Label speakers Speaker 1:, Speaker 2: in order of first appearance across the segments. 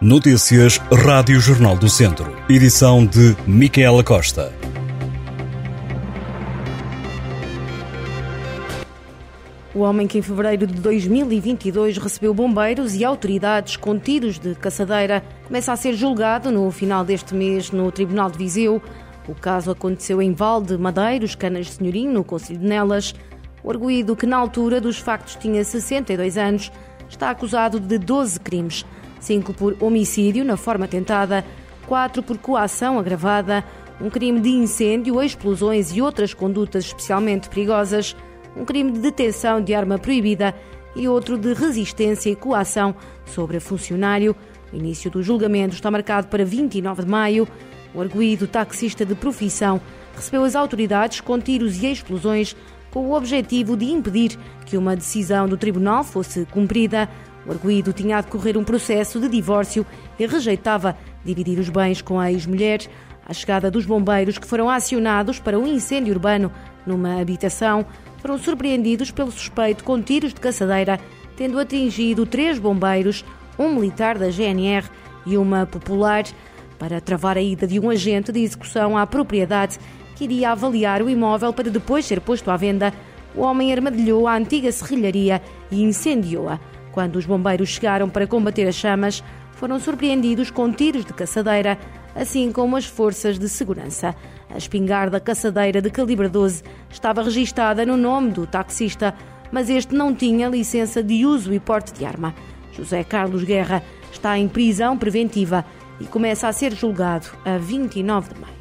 Speaker 1: Notícias Rádio Jornal do Centro. Edição de Micaela Costa.
Speaker 2: O homem que em fevereiro de 2022 recebeu bombeiros e autoridades com tiros de caçadeira começa a ser julgado no final deste mês no Tribunal de Viseu. O caso aconteceu em Valde, Madeiros, Canas de Senhorim, no Conselho de Nelas. O arguído, que na altura dos factos tinha 62 anos, está acusado de 12 crimes. 5 por homicídio na forma tentada, 4 por coação agravada, um crime de incêndio, explosões e outras condutas especialmente perigosas, um crime de detenção de arma proibida e outro de resistência e coação sobre funcionário. O início do julgamento está marcado para 29 de maio. O arguído taxista de profissão recebeu as autoridades com tiros e explosões com o objetivo de impedir que uma decisão do tribunal fosse cumprida. O arguído tinha a decorrer um processo de divórcio e rejeitava dividir os bens com a ex-mulher. À chegada dos bombeiros que foram acionados para um incêndio urbano numa habitação, foram surpreendidos pelo suspeito com tiros de caçadeira, tendo atingido três bombeiros, um militar da GNR e uma popular, para travar a ida de um agente de execução à propriedade que iria avaliar o imóvel para depois ser posto à venda. O homem armadilhou a antiga serrilharia e incendiou-a. Quando os bombeiros chegaram para combater as chamas, foram surpreendidos com tiros de caçadeira, assim como as forças de segurança. A espingarda caçadeira de calibre 12 estava registada no nome do taxista, mas este não tinha licença de uso e porte de arma. José Carlos Guerra está em prisão preventiva e começa a ser julgado a 29 de maio.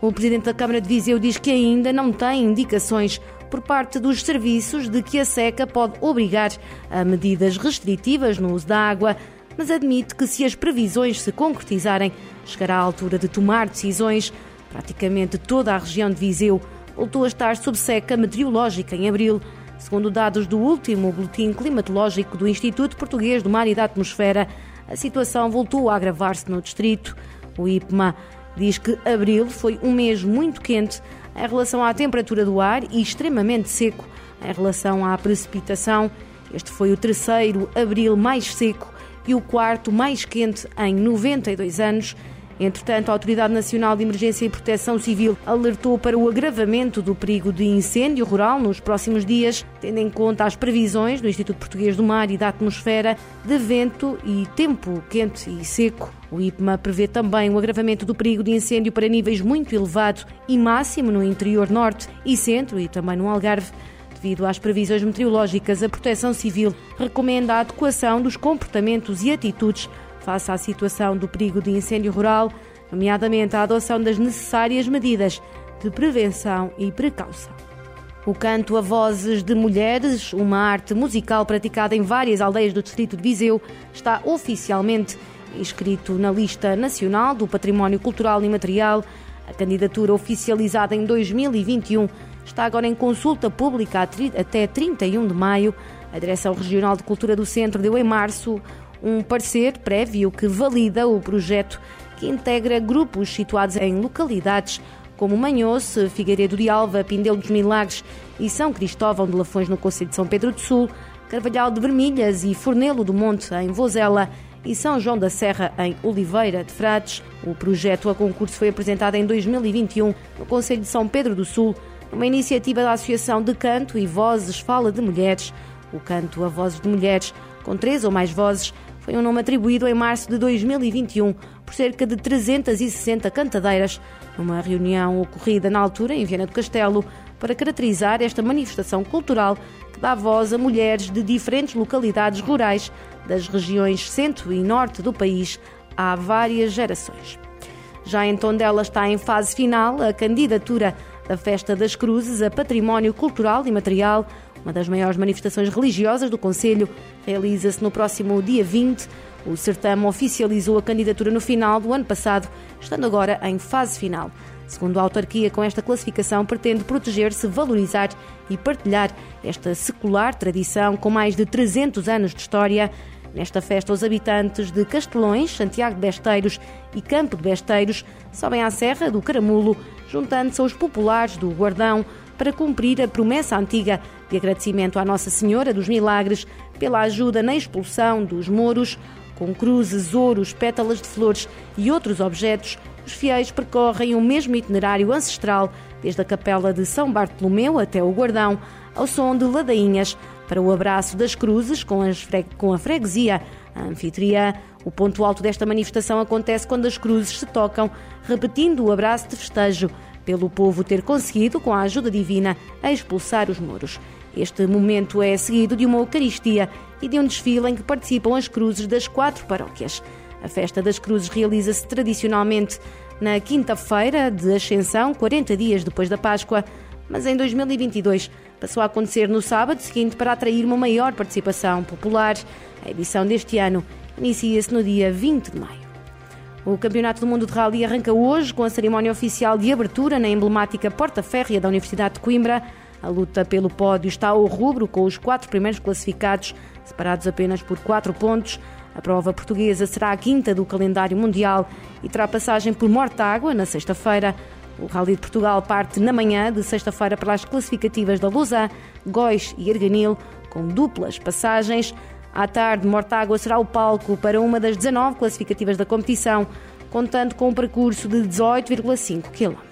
Speaker 2: O presidente da Câmara de Viseu diz que ainda não tem indicações por parte dos serviços de que a seca pode obrigar a medidas restritivas no uso da água, mas admite que se as previsões se concretizarem, chegará a altura de tomar decisões. Praticamente toda a região de Viseu voltou a estar sob seca meteorológica em abril. Segundo dados do último boletim climatológico do Instituto Português do Mar e da Atmosfera, a situação voltou a agravar-se no distrito. O IPMA diz que abril foi um mês muito quente, em relação à temperatura do ar e extremamente seco em relação à precipitação. Este foi o terceiro abril mais seco e o quarto mais quente em 92 anos. Entretanto, a Autoridade Nacional de Emergência e Proteção Civil alertou para o agravamento do perigo de incêndio rural nos próximos dias, tendo em conta as previsões do Instituto Português do Mar e da Atmosfera de vento e tempo quente e seco. O IPMA prevê também o agravamento do perigo de incêndio para níveis muito elevados e máximo no interior norte e centro e também no Algarve. Devido às previsões meteorológicas, a Proteção Civil recomenda a adequação dos comportamentos e atitudes face à situação do perigo de incêndio rural, nomeadamente a adoção das necessárias medidas de prevenção e precaução. O canto a vozes de mulheres, uma arte musical praticada em várias aldeias do distrito de Viseu, está oficialmente inscrito na lista nacional do Património Cultural e Material. A candidatura oficializada em 2021 está agora em consulta pública até 31 de maio. A Direção Regional de Cultura do Centro deu em março um parecer prévio que valida o projeto que integra grupos situados em localidades como Manhoce, Figueiredo de Alva, Pindelo dos Milagres e São Cristóvão de Lafões no Conselho de São Pedro do Sul, Carvalhal de Vermelhas e Fornelo do Monte em Vozela e São João da Serra em Oliveira de Frades. O projeto a concurso foi apresentado em 2021 no Conselho de São Pedro do Sul, numa iniciativa da Associação de Canto e Vozes Fala de Mulheres. O Canto a Vozes de Mulheres, com três ou mais vozes, foi um nome atribuído em março de 2021 por cerca de 360 cantadeiras, numa reunião ocorrida na altura em Viana do Castelo para caracterizar esta manifestação cultural que dá voz a mulheres de diferentes localidades rurais das regiões centro e norte do país há várias gerações. Já em Tondela está em fase final a candidatura da Festa das Cruzes a Património Cultural e Material uma das maiores manifestações religiosas do Conselho realiza-se no próximo dia 20. O certame oficializou a candidatura no final do ano passado, estando agora em fase final. Segundo a autarquia, com esta classificação pretende proteger-se, valorizar e partilhar esta secular tradição com mais de 300 anos de história. Nesta festa, os habitantes de Castelões, Santiago de Besteiros e Campo de Besteiros sobem à Serra do Caramulo, juntando-se aos populares do Guardão, para cumprir a promessa antiga de agradecimento à Nossa Senhora dos Milagres pela ajuda na expulsão dos mouros. Com cruzes, ouros, pétalas de flores e outros objetos, os fiéis percorrem o mesmo itinerário ancestral, desde a capela de São Bartolomeu até o Guardão, ao som de ladainhas, para o abraço das cruzes com, com a freguesia a anfitriã. O ponto alto desta manifestação acontece quando as cruzes se tocam, repetindo o abraço de festejo, pelo povo ter conseguido, com a ajuda divina, expulsar os muros. Este momento é seguido de uma Eucaristia e de um desfile em que participam as cruzes das quatro paróquias. A festa das cruzes realiza-se tradicionalmente na quinta-feira de Ascensão, 40 dias depois da Páscoa, mas em 2022 passou a acontecer no sábado seguinte para atrair uma maior participação popular. A edição deste ano inicia-se no dia 20 de maio. O Campeonato do Mundo de Rally arranca hoje com a cerimónia oficial de abertura na emblemática Porta Férrea da Universidade de Coimbra. A luta pelo pódio está ao rubro, com os quatro primeiros classificados, separados apenas por quatro pontos. A prova portuguesa será a quinta do calendário mundial e terá passagem por Mortágua na sexta-feira. O Rally de Portugal parte na manhã de sexta-feira para as classificativas da Lusa, Góis e Erganil, com duplas passagens. À tarde, Mortágua será o palco para uma das 19 classificativas da competição, contando com um percurso de 18,5 km.